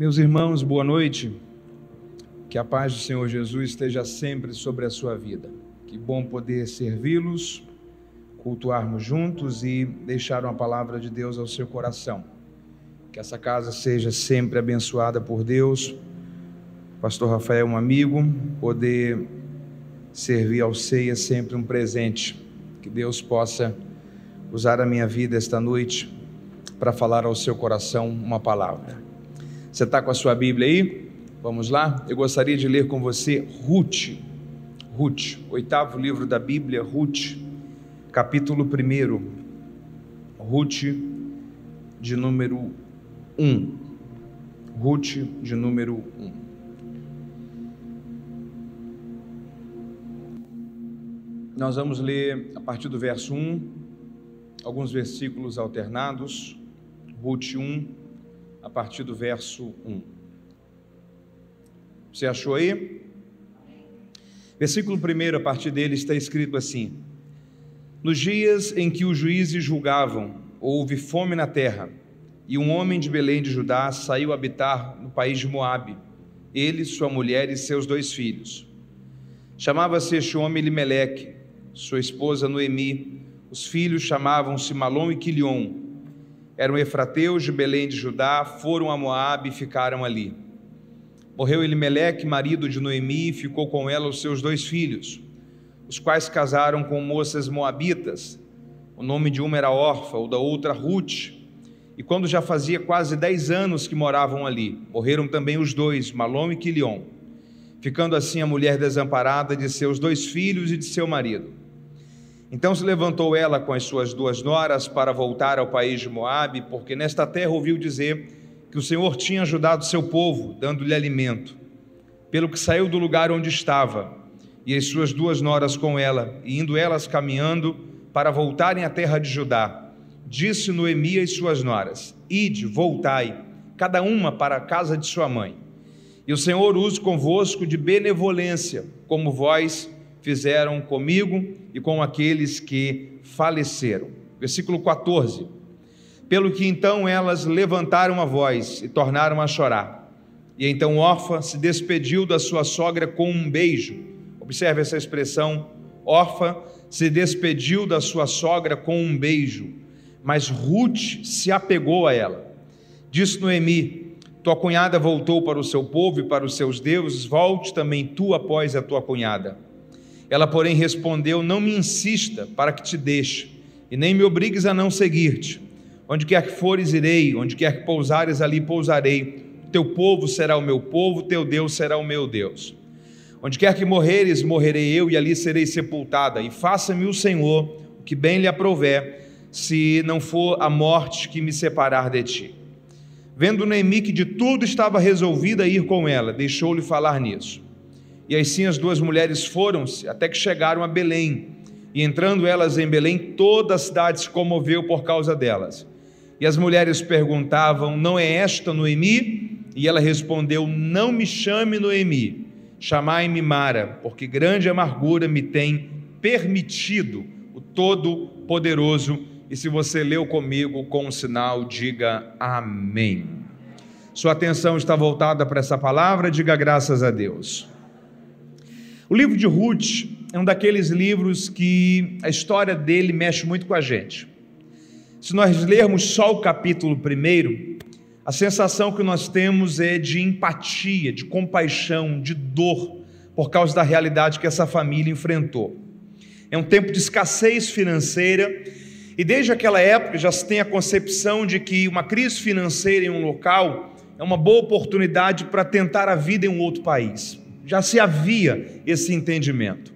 Meus irmãos, boa noite. Que a paz do Senhor Jesus esteja sempre sobre a sua vida. Que bom poder servi-los, cultuarmos juntos e deixar uma palavra de Deus ao seu coração. Que essa casa seja sempre abençoada por Deus. Pastor Rafael, um amigo, poder servir ao ceia sempre um presente. Que Deus possa usar a minha vida esta noite para falar ao seu coração uma palavra. Você está com a sua Bíblia aí? Vamos lá? Eu gostaria de ler com você Ruth. Ruth, oitavo livro da Bíblia, Ruth, capítulo 1. Ruth, de número 1. Ruth, de número 1. Nós vamos ler a partir do verso 1, alguns versículos alternados. Ruth 1, a partir do verso 1. Você achou aí? Versículo 1, a partir dele está escrito assim: Nos dias em que os juízes julgavam, houve fome na terra, e um homem de Belém de Judá saiu habitar no país de Moabe, ele, sua mulher e seus dois filhos. Chamava-se este homem Elimeleque, sua esposa Noemi, os filhos chamavam-se Malom e Quilion, eram efrateus de Belém de Judá, foram a Moabe e ficaram ali. Morreu Elimeleque, marido de Noemi, e ficou com ela os seus dois filhos, os quais casaram com moças moabitas. O nome de uma era Orfa, o da outra Ruth. E quando já fazia quase dez anos que moravam ali, morreram também os dois, Malom e Quilion, ficando assim a mulher desamparada de seus dois filhos e de seu marido. Então se levantou ela com as suas duas noras para voltar ao país de Moabe, porque nesta terra ouviu dizer que o Senhor tinha ajudado seu povo, dando-lhe alimento. Pelo que saiu do lugar onde estava, e as suas duas noras com ela, e indo elas caminhando para voltarem à terra de Judá, disse Noemi às suas noras: Ide, voltai, cada uma para a casa de sua mãe. E o Senhor use convosco de benevolência, como vós fizeram comigo e com aqueles que faleceram. Versículo 14. Pelo que então elas levantaram a voz e tornaram a chorar. E então Orfa se despediu da sua sogra com um beijo. Observe essa expressão. Orfa se despediu da sua sogra com um beijo, mas Ruth se apegou a ela. Disse Noemi: Tua cunhada voltou para o seu povo e para os seus deuses, volte também tu após a tua cunhada. Ela, porém, respondeu: Não me insista para que te deixe, e nem me obrigues a não seguir-te. Onde quer que fores, irei, onde quer que pousares, ali pousarei. Teu povo será o meu povo, teu Deus será o meu Deus. Onde quer que morreres, morrerei eu, e ali serei sepultada. E faça-me o Senhor o que bem lhe aprouver, se não for a morte que me separar de ti. Vendo Neemi que de tudo estava resolvida a ir com ela, deixou-lhe falar nisso. E assim as duas mulheres foram-se até que chegaram a Belém. E entrando elas em Belém, toda a cidade se comoveu por causa delas. E as mulheres perguntavam: Não é esta Noemi? E ela respondeu: Não me chame Noemi, chamai-me Mara, porque grande amargura me tem permitido o Todo-Poderoso. E se você leu comigo com um sinal, diga amém. Sua atenção está voltada para essa palavra, diga graças a Deus. O livro de Ruth é um daqueles livros que a história dele mexe muito com a gente. Se nós lermos só o capítulo primeiro, a sensação que nós temos é de empatia, de compaixão, de dor, por causa da realidade que essa família enfrentou. É um tempo de escassez financeira, e desde aquela época já se tem a concepção de que uma crise financeira em um local é uma boa oportunidade para tentar a vida em um outro país já se havia esse entendimento.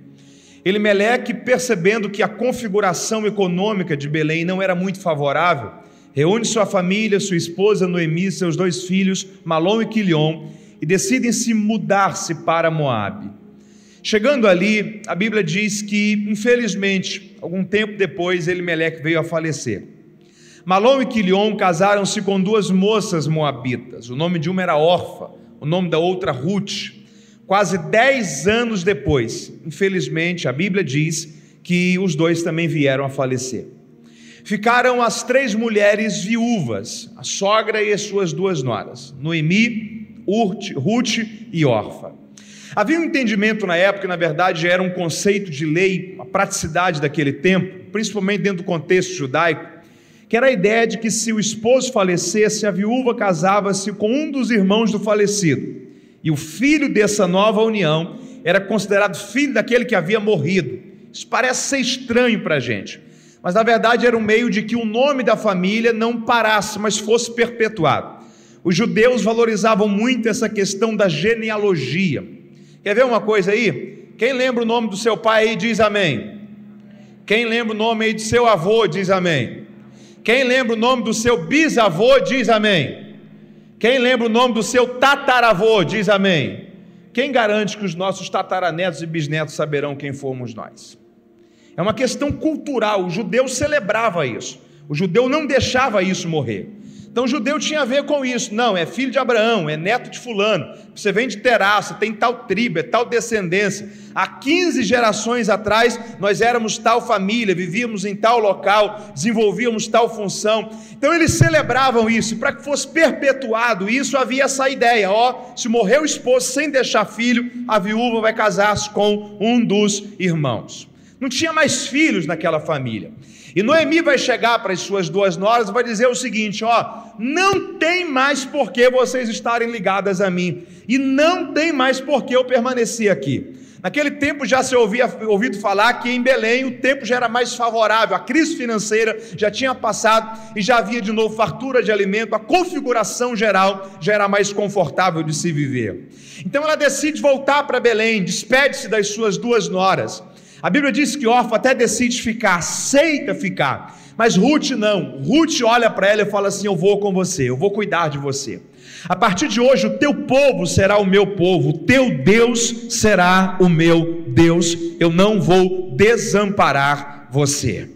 Elimeleque, percebendo que a configuração econômica de Belém não era muito favorável, reúne sua família, sua esposa Noemi, seus dois filhos, Malom e Quilion, e decidem se mudar-se para Moabe. Chegando ali, a Bíblia diz que, infelizmente, algum tempo depois, Elimeleque veio a falecer. Malom e Quilion casaram-se com duas moças moabitas. O nome de uma era Orfa, o nome da outra Ruth. Quase dez anos depois, infelizmente, a Bíblia diz que os dois também vieram a falecer. ficaram as três mulheres viúvas, a sogra e as suas duas noras, Noemi, Urt, Ruth e Orfa. Havia um entendimento na época, na verdade era um conceito de lei, a praticidade daquele tempo, principalmente dentro do contexto judaico, que era a ideia de que se o esposo falecesse, a viúva casava-se com um dos irmãos do falecido, e o filho dessa nova união era considerado filho daquele que havia morrido. Isso parece ser estranho para a gente, mas na verdade era um meio de que o nome da família não parasse, mas fosse perpetuado. Os judeus valorizavam muito essa questão da genealogia. Quer ver uma coisa aí? Quem lembra o nome do seu pai aí diz amém. Quem lembra o nome aí do seu avô diz amém. Quem lembra o nome do seu bisavô diz amém. Quem lembra o nome do seu tataravô diz amém. Quem garante que os nossos tataranetos e bisnetos saberão quem fomos nós? É uma questão cultural. O judeu celebrava isso. O judeu não deixava isso morrer. Então, judeu tinha a ver com isso. Não, é filho de Abraão, é neto de Fulano. Você vem de Teraça, tem tal tribo, é tal descendência. Há 15 gerações atrás, nós éramos tal família, vivíamos em tal local, desenvolvíamos tal função. Então, eles celebravam isso. Para que fosse perpetuado isso, havia essa ideia: ó, se morreu o esposo sem deixar filho, a viúva vai casar-se com um dos irmãos. Não tinha mais filhos naquela família. E Noemi vai chegar para as suas duas noras e vai dizer o seguinte: ó, não tem mais por que vocês estarem ligadas a mim, e não tem mais por que eu permanecer aqui. Naquele tempo já se ouvia ouvido falar que em Belém o tempo já era mais favorável, a crise financeira já tinha passado e já havia de novo fartura de alimento, a configuração geral já era mais confortável de se viver. Então ela decide voltar para Belém, despede-se das suas duas noras a Bíblia diz que Orfa até decide ficar, aceita ficar, mas Ruth não. Ruth olha para ela e fala assim: Eu vou com você, eu vou cuidar de você. A partir de hoje, o teu povo será o meu povo, o teu Deus será o meu Deus, eu não vou desamparar você.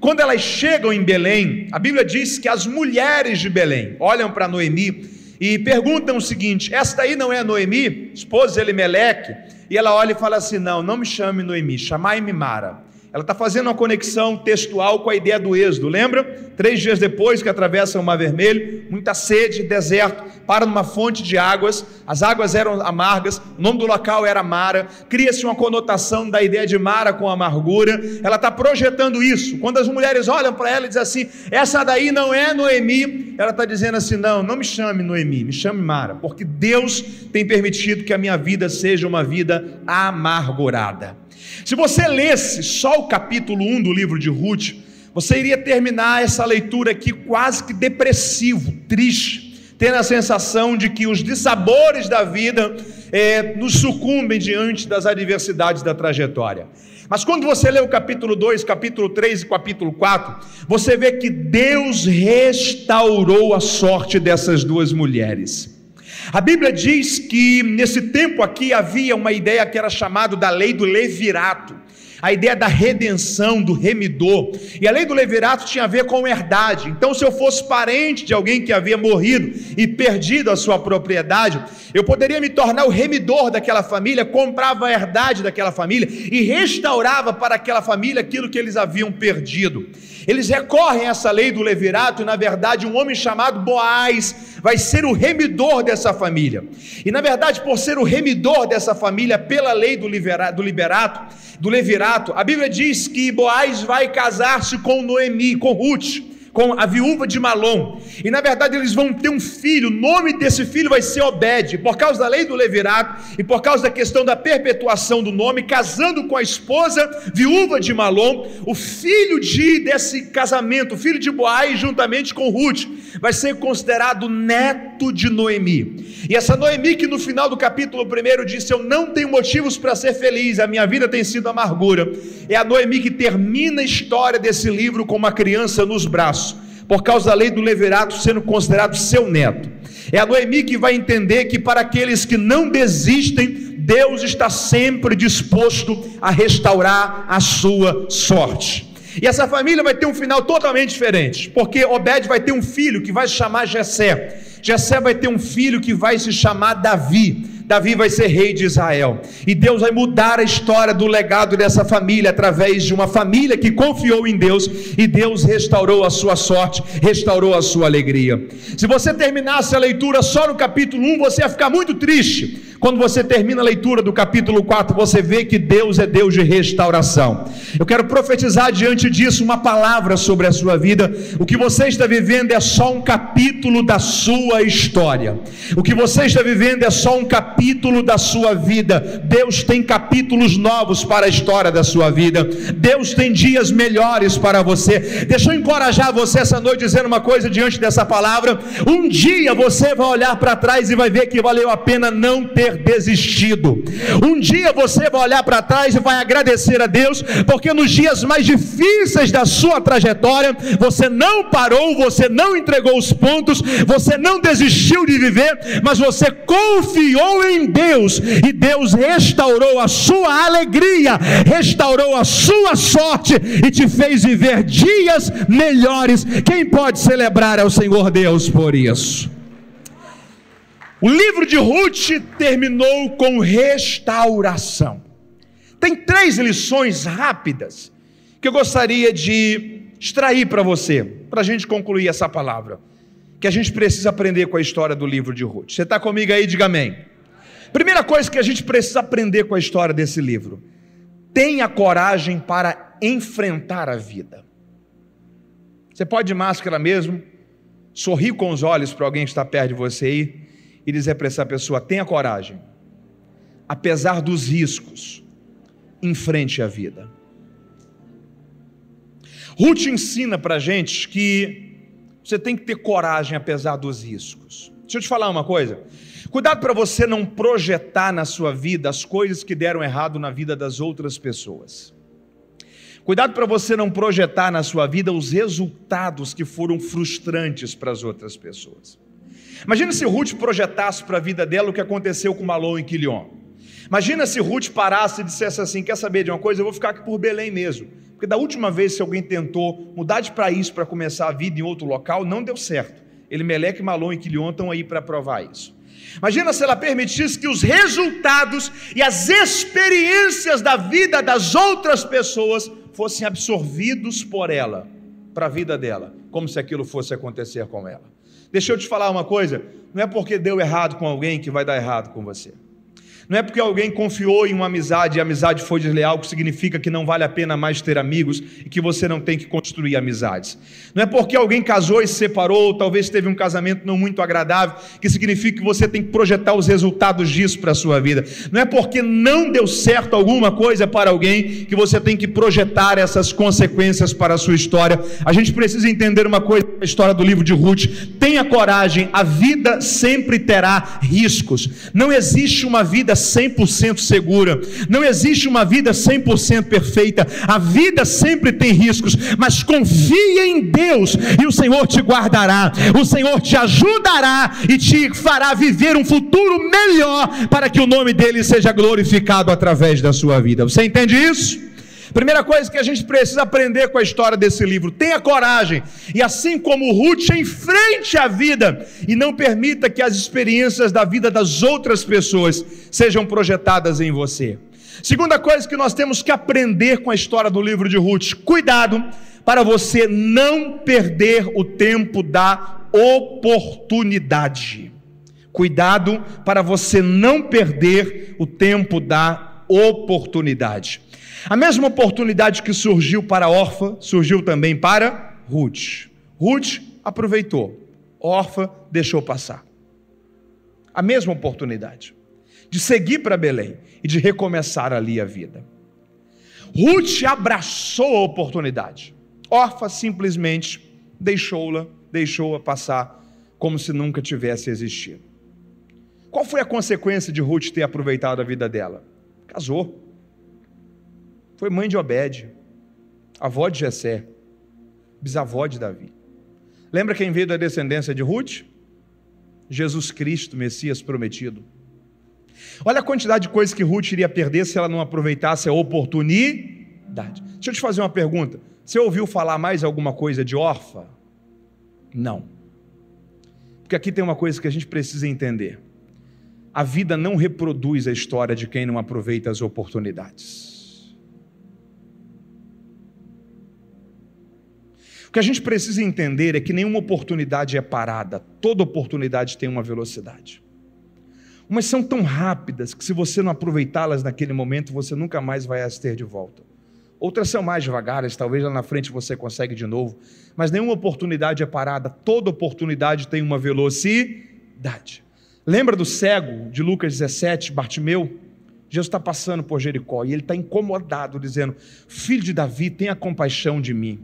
Quando elas chegam em Belém, a Bíblia diz que as mulheres de Belém olham para Noemi e perguntam o seguinte: Esta aí não é Noemi, esposa de Elimeleque? E ela olha e fala assim: Não, não me chame Noemi, chamai-me Mara. Ela está fazendo uma conexão textual com a ideia do êxodo, lembra? Três dias depois que atravessam o Mar Vermelho, muita sede, deserto, para numa fonte de águas, as águas eram amargas, o nome do local era Mara, cria-se uma conotação da ideia de Mara com amargura, ela está projetando isso. Quando as mulheres olham para ela e dizem assim: essa daí não é Noemi, ela está dizendo assim: não, não me chame Noemi, me chame Mara, porque Deus tem permitido que a minha vida seja uma vida amargurada. Se você lesse só o capítulo 1 do livro de Ruth, você iria terminar essa leitura aqui quase que depressivo, triste, tendo a sensação de que os dissabores da vida é, nos sucumbem diante das adversidades da trajetória. Mas quando você lê o capítulo 2, capítulo 3 e capítulo 4, você vê que Deus restaurou a sorte dessas duas mulheres. A Bíblia diz que nesse tempo aqui havia uma ideia que era chamada da lei do levirato a ideia da redenção, do remidor. E a lei do levirato tinha a ver com herdade. Então, se eu fosse parente de alguém que havia morrido e perdido a sua propriedade, eu poderia me tornar o remidor daquela família, comprava a herdade daquela família e restaurava para aquela família aquilo que eles haviam perdido. Eles recorrem a essa lei do levirato e, na verdade, um homem chamado Boaz vai ser o remidor dessa família. E, na verdade, por ser o remidor dessa família pela lei do, liberato, do liberato, do levirato, a Bíblia diz que Boaz vai casar-se com Noemi, com Ruth com a viúva de Malom. E na verdade eles vão ter um filho, o nome desse filho vai ser Obed, por causa da lei do Levirato e por causa da questão da perpetuação do nome, casando com a esposa viúva de Malom, o filho de desse casamento, o filho de Boaz juntamente com Ruth, vai ser considerado neto de Noemi. E essa Noemi que no final do capítulo 1 disse: "Eu não tenho motivos para ser feliz, a minha vida tem sido amargura". É a Noemi que termina a história desse livro com uma criança nos braços por causa da lei do leverato sendo considerado seu neto. É a Noemi que vai entender que para aqueles que não desistem, Deus está sempre disposto a restaurar a sua sorte. E essa família vai ter um final totalmente diferente, porque Obed vai ter um filho que vai se chamar Jessé. Jessé vai ter um filho que vai se chamar Davi. Davi vai ser rei de Israel. E Deus vai mudar a história do legado dessa família através de uma família que confiou em Deus e Deus restaurou a sua sorte, restaurou a sua alegria. Se você terminasse a leitura só no capítulo 1, você ia ficar muito triste. Quando você termina a leitura do capítulo 4, você vê que Deus é Deus de restauração. Eu quero profetizar diante disso uma palavra sobre a sua vida. O que você está vivendo é só um capítulo da sua história. O que você está vivendo é só um capítulo da sua vida. Deus tem capítulos novos para a história da sua vida. Deus tem dias melhores para você. Deixa eu encorajar você essa noite dizendo uma coisa diante dessa palavra. Um dia você vai olhar para trás e vai ver que valeu a pena não ter ter desistido. Um dia você vai olhar para trás e vai agradecer a Deus, porque nos dias mais difíceis da sua trajetória, você não parou, você não entregou os pontos, você não desistiu de viver, mas você confiou em Deus e Deus restaurou a sua alegria, restaurou a sua sorte e te fez viver dias melhores. Quem pode celebrar ao Senhor Deus por isso? O livro de Ruth terminou com restauração. Tem três lições rápidas que eu gostaria de extrair para você, para a gente concluir essa palavra, que a gente precisa aprender com a história do livro de Ruth. Você está comigo aí? Diga amém. Primeira coisa que a gente precisa aprender com a história desse livro: tenha coragem para enfrentar a vida. Você pode de máscara mesmo, sorrir com os olhos para alguém que está perto de você aí e dizer para essa pessoa: tenha coragem, apesar dos riscos, enfrente a vida. Ruth ensina para gente que você tem que ter coragem apesar dos riscos. Deixa eu te falar uma coisa. Cuidado para você não projetar na sua vida as coisas que deram errado na vida das outras pessoas. Cuidado para você não projetar na sua vida os resultados que foram frustrantes para as outras pessoas. Imagina se Ruth projetasse para a vida dela o que aconteceu com Malon e Quilion. Imagina se Ruth parasse e dissesse assim: Quer saber de uma coisa? Eu vou ficar aqui por Belém mesmo. Porque da última vez que alguém tentou mudar de país para começar a vida em outro local, não deu certo. Ele, Meleque, Malon e Quilion estão aí para provar isso. Imagina se ela permitisse que os resultados e as experiências da vida das outras pessoas fossem absorvidos por ela, para a vida dela, como se aquilo fosse acontecer com ela. Deixa eu te falar uma coisa: não é porque deu errado com alguém que vai dar errado com você. Não é porque alguém confiou em uma amizade e a amizade foi desleal que significa que não vale a pena mais ter amigos e que você não tem que construir amizades. Não é porque alguém casou e se separou, ou talvez teve um casamento não muito agradável, que significa que você tem que projetar os resultados disso para a sua vida. Não é porque não deu certo alguma coisa para alguém que você tem que projetar essas consequências para a sua história. A gente precisa entender uma coisa a história do livro de Ruth. Tenha coragem, a vida sempre terá riscos. Não existe uma vida 100% segura. Não existe uma vida 100% perfeita. A vida sempre tem riscos, mas confie em Deus e o Senhor te guardará. O Senhor te ajudará e te fará viver um futuro melhor para que o nome dele seja glorificado através da sua vida. Você entende isso? Primeira coisa que a gente precisa aprender com a história desse livro: tenha coragem e, assim como Ruth, enfrente a vida e não permita que as experiências da vida das outras pessoas sejam projetadas em você. Segunda coisa que nós temos que aprender com a história do livro de Ruth: cuidado para você não perder o tempo da oportunidade. Cuidado para você não perder o tempo da oportunidade. A mesma oportunidade que surgiu para Orfa, surgiu também para Ruth. Ruth aproveitou, Orfa deixou passar. A mesma oportunidade de seguir para Belém e de recomeçar ali a vida. Ruth abraçou a oportunidade. Orfa simplesmente deixou-la, deixou-a passar como se nunca tivesse existido. Qual foi a consequência de Ruth ter aproveitado a vida dela? Casou. Foi mãe de Obed, avó de Jessé, bisavó de Davi. Lembra quem veio da descendência de Ruth? Jesus Cristo, Messias prometido. Olha a quantidade de coisas que Ruth iria perder se ela não aproveitasse a oportunidade. Deixa eu te fazer uma pergunta. Você ouviu falar mais alguma coisa de órfã? Não. Porque aqui tem uma coisa que a gente precisa entender. a vida não reproduz a história de quem não aproveita as oportunidades. O que a gente precisa entender é que nenhuma oportunidade é parada, toda oportunidade tem uma velocidade. Umas são tão rápidas que, se você não aproveitá-las naquele momento, você nunca mais vai as ter de volta. Outras são mais devagares, talvez lá na frente você consegue de novo, mas nenhuma oportunidade é parada, toda oportunidade tem uma velocidade. Lembra do cego de Lucas 17, Bartimeu? Jesus está passando por Jericó e ele está incomodado, dizendo: Filho de Davi, tenha compaixão de mim.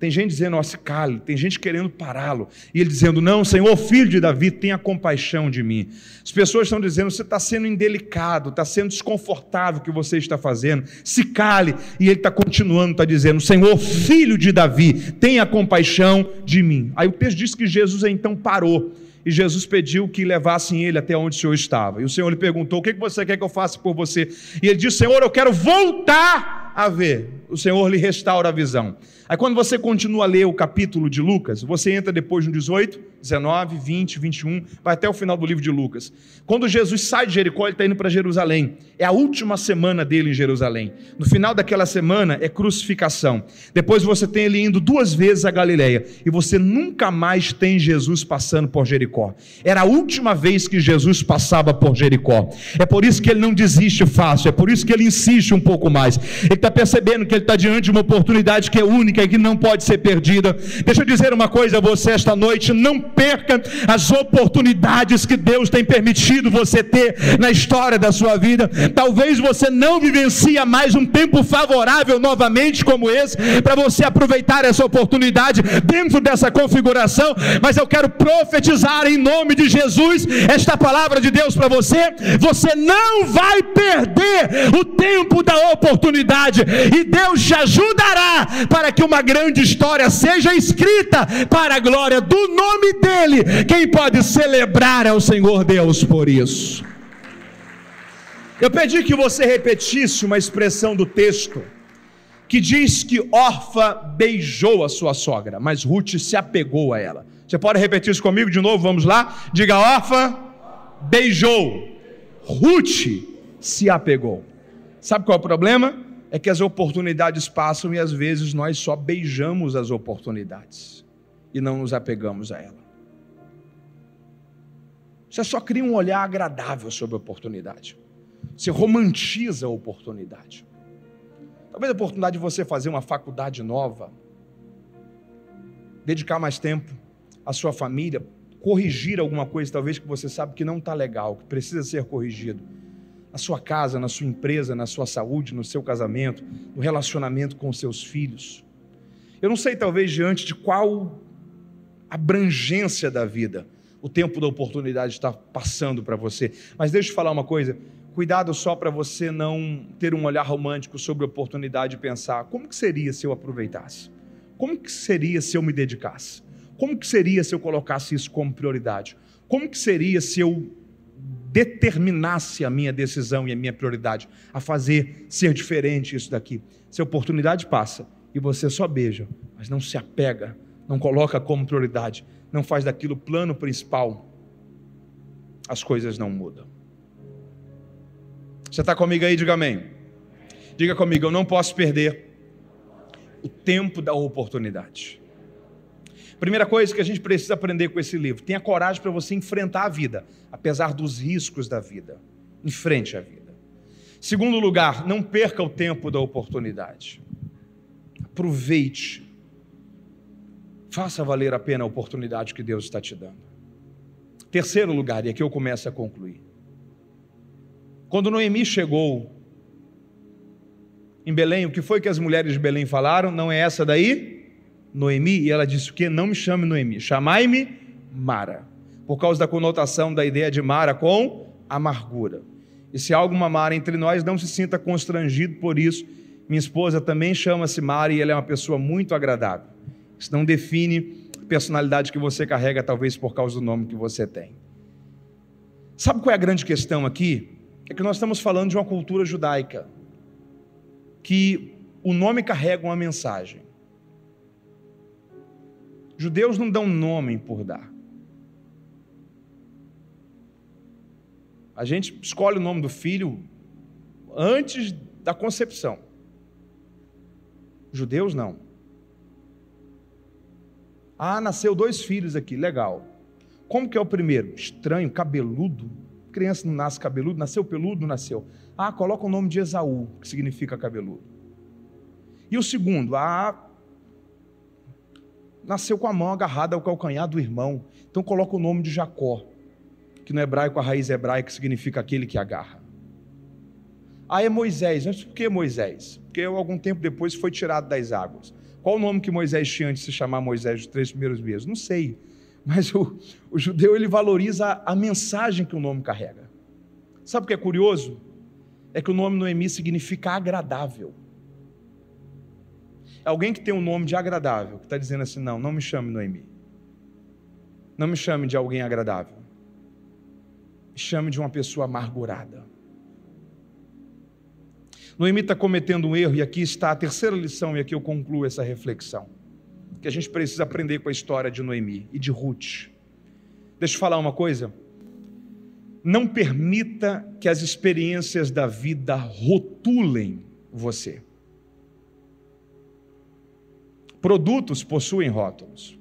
Tem gente dizendo, ó, se cale, tem gente querendo pará-lo. E ele dizendo, não, Senhor, filho de Davi, tenha compaixão de mim. As pessoas estão dizendo, você está sendo indelicado, está sendo desconfortável o que você está fazendo. Se cale. E ele está continuando, está dizendo, Senhor, filho de Davi, tenha compaixão de mim. Aí o texto diz que Jesus então parou. E Jesus pediu que levassem ele até onde o Senhor estava. E o Senhor lhe perguntou: O que você quer que eu faça por você? E ele disse: Senhor, eu quero voltar a ver. O Senhor lhe restaura a visão. Aí quando você continua a ler o capítulo de Lucas, você entra depois no 18, 19, 20, 21, vai até o final do livro de Lucas. Quando Jesus sai de Jericó, ele está indo para Jerusalém. É a última semana dele em Jerusalém. No final daquela semana é crucificação. Depois você tem ele indo duas vezes a Galileia. E você nunca mais tem Jesus passando por Jericó. Era a última vez que Jesus passava por Jericó. É por isso que ele não desiste fácil. É por isso que ele insiste um pouco mais. Ele está percebendo que ele está diante de uma oportunidade que é única única e que não pode ser perdida. Deixa eu dizer uma coisa a você esta noite: não perca as oportunidades que Deus tem permitido você ter na história da sua vida. Talvez você não vivencia mais um tempo favorável novamente como esse para você aproveitar essa oportunidade dentro dessa configuração, mas eu quero profetizar em nome de Jesus esta palavra de Deus para você. Você não vai perder o tempo da oportunidade e Deus te ajudará para que o uma grande história seja escrita para a glória do nome dEle. Quem pode celebrar é o Senhor Deus por isso. Eu pedi que você repetisse uma expressão do texto que diz que Orfa beijou a sua sogra, mas Ruth se apegou a ela. Você pode repetir isso comigo de novo? Vamos lá? Diga: Orfa beijou, Ruth se apegou. Sabe qual é o problema? É que as oportunidades passam e às vezes nós só beijamos as oportunidades e não nos apegamos a ela. Você só cria um olhar agradável sobre a oportunidade. Você romantiza a oportunidade. Talvez a oportunidade de você fazer uma faculdade nova, dedicar mais tempo à sua família, corrigir alguma coisa, talvez que você sabe que não está legal, que precisa ser corrigido na sua casa, na sua empresa, na sua saúde, no seu casamento, no relacionamento com os seus filhos. Eu não sei, talvez, diante de qual abrangência da vida o tempo da oportunidade está passando para você. Mas deixa eu falar uma coisa: cuidado só para você não ter um olhar romântico sobre a oportunidade e pensar: como que seria se eu aproveitasse? Como que seria se eu me dedicasse? Como que seria se eu colocasse isso como prioridade? Como que seria se eu determinasse a minha decisão e a minha prioridade a fazer ser diferente isso daqui. Se a oportunidade passa e você só beija, mas não se apega, não coloca como prioridade, não faz daquilo plano principal, as coisas não mudam. Você está comigo aí? Diga amém. Diga comigo, eu não posso perder o tempo da oportunidade. Primeira coisa que a gente precisa aprender com esse livro: tenha coragem para você enfrentar a vida, apesar dos riscos da vida. Enfrente a vida. Segundo lugar, não perca o tempo da oportunidade. Aproveite. Faça valer a pena a oportunidade que Deus está te dando. Terceiro lugar, e aqui eu começo a concluir. Quando Noemi chegou em Belém, o que foi que as mulheres de Belém falaram? Não é essa daí? Noemi, e ela disse o que? Não me chame Noemi, chamai-me Mara, por causa da conotação da ideia de Mara com amargura. E se há alguma Mara entre nós, não se sinta constrangido por isso. Minha esposa também chama-se Mara e ela é uma pessoa muito agradável. Isso não define a personalidade que você carrega, talvez por causa do nome que você tem. Sabe qual é a grande questão aqui? É que nós estamos falando de uma cultura judaica, que o nome carrega uma mensagem. Judeus não dão nome por dar. A gente escolhe o nome do filho antes da concepção. Judeus não. Ah, nasceu dois filhos aqui, legal. Como que é o primeiro? Estranho, cabeludo. Criança não nasce cabeludo, nasceu peludo, nasceu. Ah, coloca o nome de Esaú, que significa cabeludo. E o segundo? Ah, nasceu com a mão agarrada ao calcanhar do irmão. Então coloca o nome de Jacó, que no hebraico a raiz hebraica significa aquele que agarra. Ah, é Moisés. Mas por que Moisés? Porque algum tempo depois foi tirado das águas. Qual o nome que Moisés tinha antes de se chamar Moisés os três primeiros meses? Não sei. Mas o, o judeu ele valoriza a mensagem que o nome carrega. Sabe o que é curioso? É que o nome Noemi significa agradável. Alguém que tem um nome de agradável, que está dizendo assim: não, não me chame Noemi. Não me chame de alguém agradável. Me chame de uma pessoa amargurada. Noemi está cometendo um erro, e aqui está a terceira lição, e aqui eu concluo essa reflexão. Que a gente precisa aprender com a história de Noemi e de Ruth. Deixa eu falar uma coisa. Não permita que as experiências da vida rotulem você. Produtos possuem rótulos.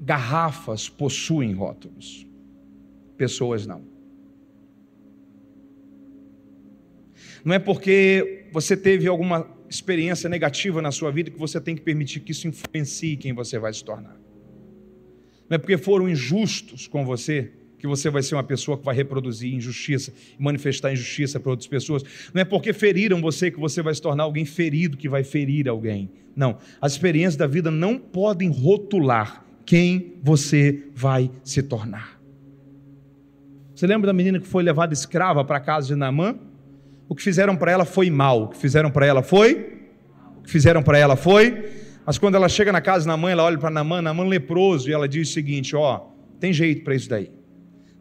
Garrafas possuem rótulos. Pessoas não. Não é porque você teve alguma experiência negativa na sua vida que você tem que permitir que isso influencie quem você vai se tornar. Não é porque foram injustos com você que você vai ser uma pessoa que vai reproduzir injustiça manifestar injustiça para outras pessoas. Não é porque feriram você que você vai se tornar alguém ferido que vai ferir alguém. Não. As experiências da vida não podem rotular quem você vai se tornar. Você lembra da menina que foi levada escrava para a casa de Naamã? O que fizeram para ela foi mal. O que fizeram para ela foi? O que fizeram para ela foi? Mas quando ela chega na casa de Naamã, ela olha para Naamã, Naamã leproso, e ela diz o seguinte: ó, tem jeito para isso daí.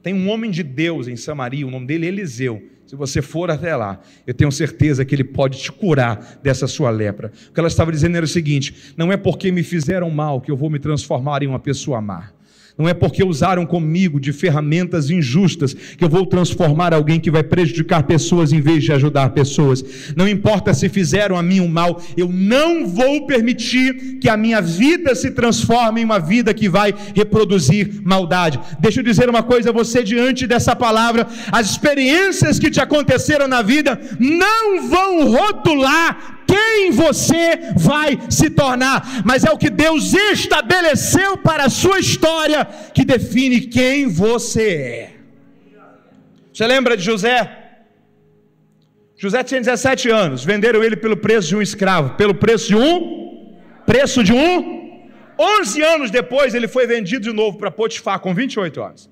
Tem um homem de Deus em Samaria, o nome dele é Eliseu. Se você for até lá, eu tenho certeza que ele pode te curar dessa sua lepra. O que ela estava dizendo era o seguinte: não é porque me fizeram mal que eu vou me transformar em uma pessoa má. Não é porque usaram comigo de ferramentas injustas que eu vou transformar alguém que vai prejudicar pessoas em vez de ajudar pessoas. Não importa se fizeram a mim um mal, eu não vou permitir que a minha vida se transforme em uma vida que vai reproduzir maldade. Deixa eu dizer uma coisa a você diante dessa palavra: as experiências que te aconteceram na vida não vão rotular quem você vai se tornar, mas é o que Deus estabeleceu para a sua história que define quem você é. Você lembra de José? José tinha 17 anos, venderam ele pelo preço de um escravo, pelo preço de um preço de um 11 anos depois ele foi vendido de novo para Potifar com 28 anos.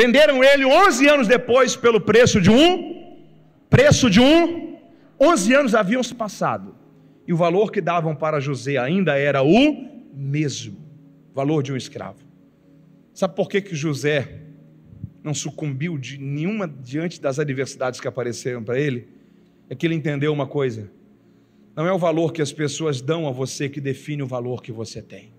Venderam ele 11 anos depois pelo preço de um preço de um 11 anos haviam se passado e o valor que davam para José ainda era o mesmo valor de um escravo. Sabe por que, que José não sucumbiu de nenhuma diante das adversidades que apareceram para ele? É que ele entendeu uma coisa: não é o valor que as pessoas dão a você que define o valor que você tem.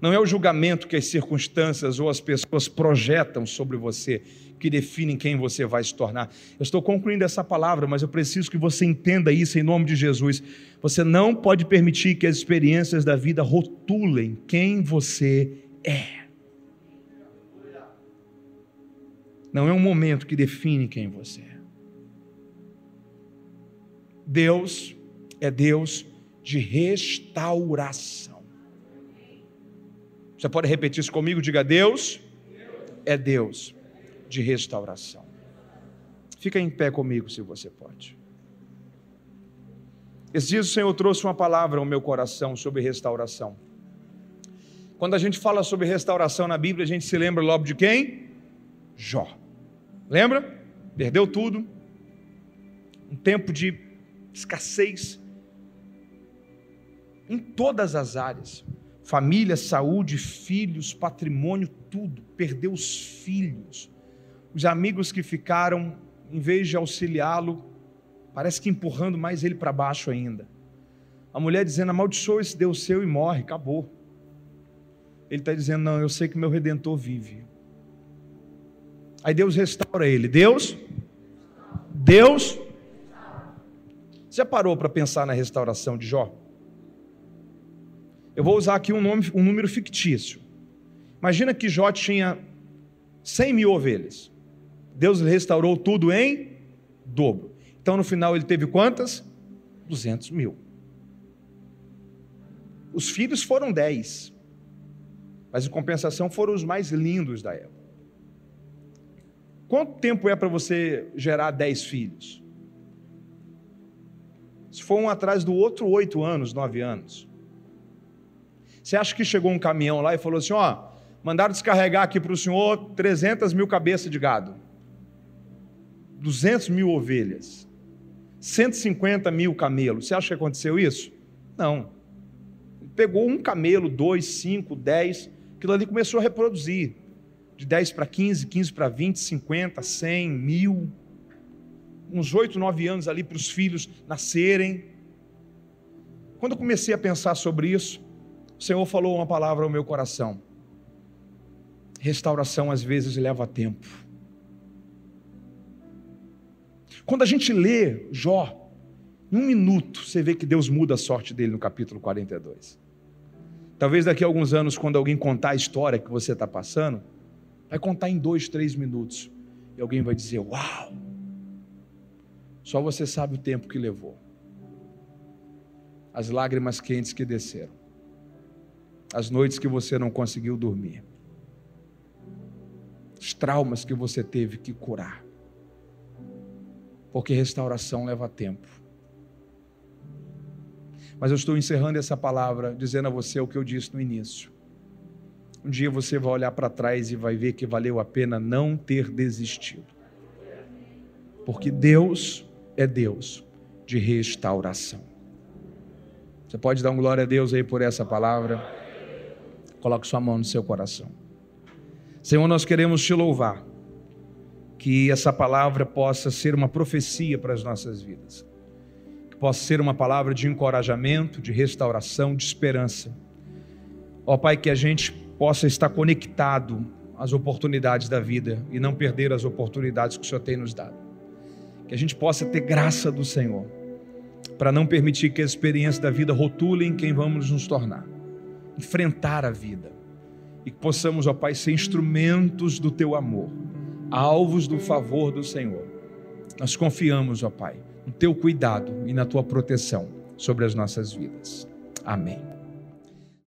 Não é o julgamento que as circunstâncias ou as pessoas projetam sobre você que definem quem você vai se tornar. Eu estou concluindo essa palavra, mas eu preciso que você entenda isso em nome de Jesus. Você não pode permitir que as experiências da vida rotulem quem você é. Não é um momento que define quem você é. Deus é Deus de restauração. Você pode repetir isso comigo? Diga: Deus é Deus de restauração. Fica em pé comigo se você pode. Esses o Senhor trouxe uma palavra ao meu coração sobre restauração. Quando a gente fala sobre restauração na Bíblia, a gente se lembra logo de quem? Jó. Lembra? Perdeu tudo. Um tempo de escassez em todas as áreas família, saúde, filhos, patrimônio, tudo. Perdeu os filhos. Os amigos que ficaram, em vez de auxiliá-lo, parece que empurrando mais ele para baixo ainda. A mulher dizendo: amaldiçoa esse Deus seu e morre, acabou. Ele está dizendo: não, eu sei que meu redentor vive. Aí Deus restaura ele. Deus? Deus? Já parou para pensar na restauração de Jó? Eu vou usar aqui um, nome, um número fictício. Imagina que Jó tinha 100 mil ovelhas. Deus restaurou tudo em dobro. Então no final ele teve quantas? 200 mil. Os filhos foram 10. Mas em compensação foram os mais lindos da época. Quanto tempo é para você gerar 10 filhos? Se for um atrás do outro, oito anos, nove anos. Você acha que chegou um caminhão lá e falou assim: ó, mandaram descarregar aqui para o senhor 300 mil cabeças de gado, 200 mil ovelhas, 150 mil camelos. Você acha que aconteceu isso? Não. Pegou um camelo, dois, cinco, dez, aquilo ali começou a reproduzir. De 10 para 15, 15 para 20, 50, 100, mil. Uns oito, nove anos ali para os filhos nascerem. Quando eu comecei a pensar sobre isso, o Senhor falou uma palavra ao meu coração. Restauração às vezes leva tempo. Quando a gente lê Jó, em um minuto, você vê que Deus muda a sorte dele no capítulo 42. Talvez daqui a alguns anos, quando alguém contar a história que você está passando, vai contar em dois, três minutos. E alguém vai dizer: Uau! Só você sabe o tempo que levou. As lágrimas quentes que desceram as noites que você não conseguiu dormir, os traumas que você teve que curar, porque restauração leva tempo. Mas eu estou encerrando essa palavra dizendo a você o que eu disse no início. Um dia você vai olhar para trás e vai ver que valeu a pena não ter desistido. Porque Deus é Deus de restauração. Você pode dar um glória a Deus aí por essa palavra? Coloque sua mão no seu coração. Senhor, nós queremos te louvar. Que essa palavra possa ser uma profecia para as nossas vidas. Que possa ser uma palavra de encorajamento, de restauração, de esperança. Ó Pai, que a gente possa estar conectado às oportunidades da vida e não perder as oportunidades que o Senhor tem nos dado. Que a gente possa ter graça do Senhor, para não permitir que as experiências da vida rotulem quem vamos nos tornar enfrentar a vida. E que possamos, ó Pai, ser instrumentos do teu amor, alvos do favor do Senhor. Nós confiamos, ó Pai, no teu cuidado e na tua proteção sobre as nossas vidas. Amém.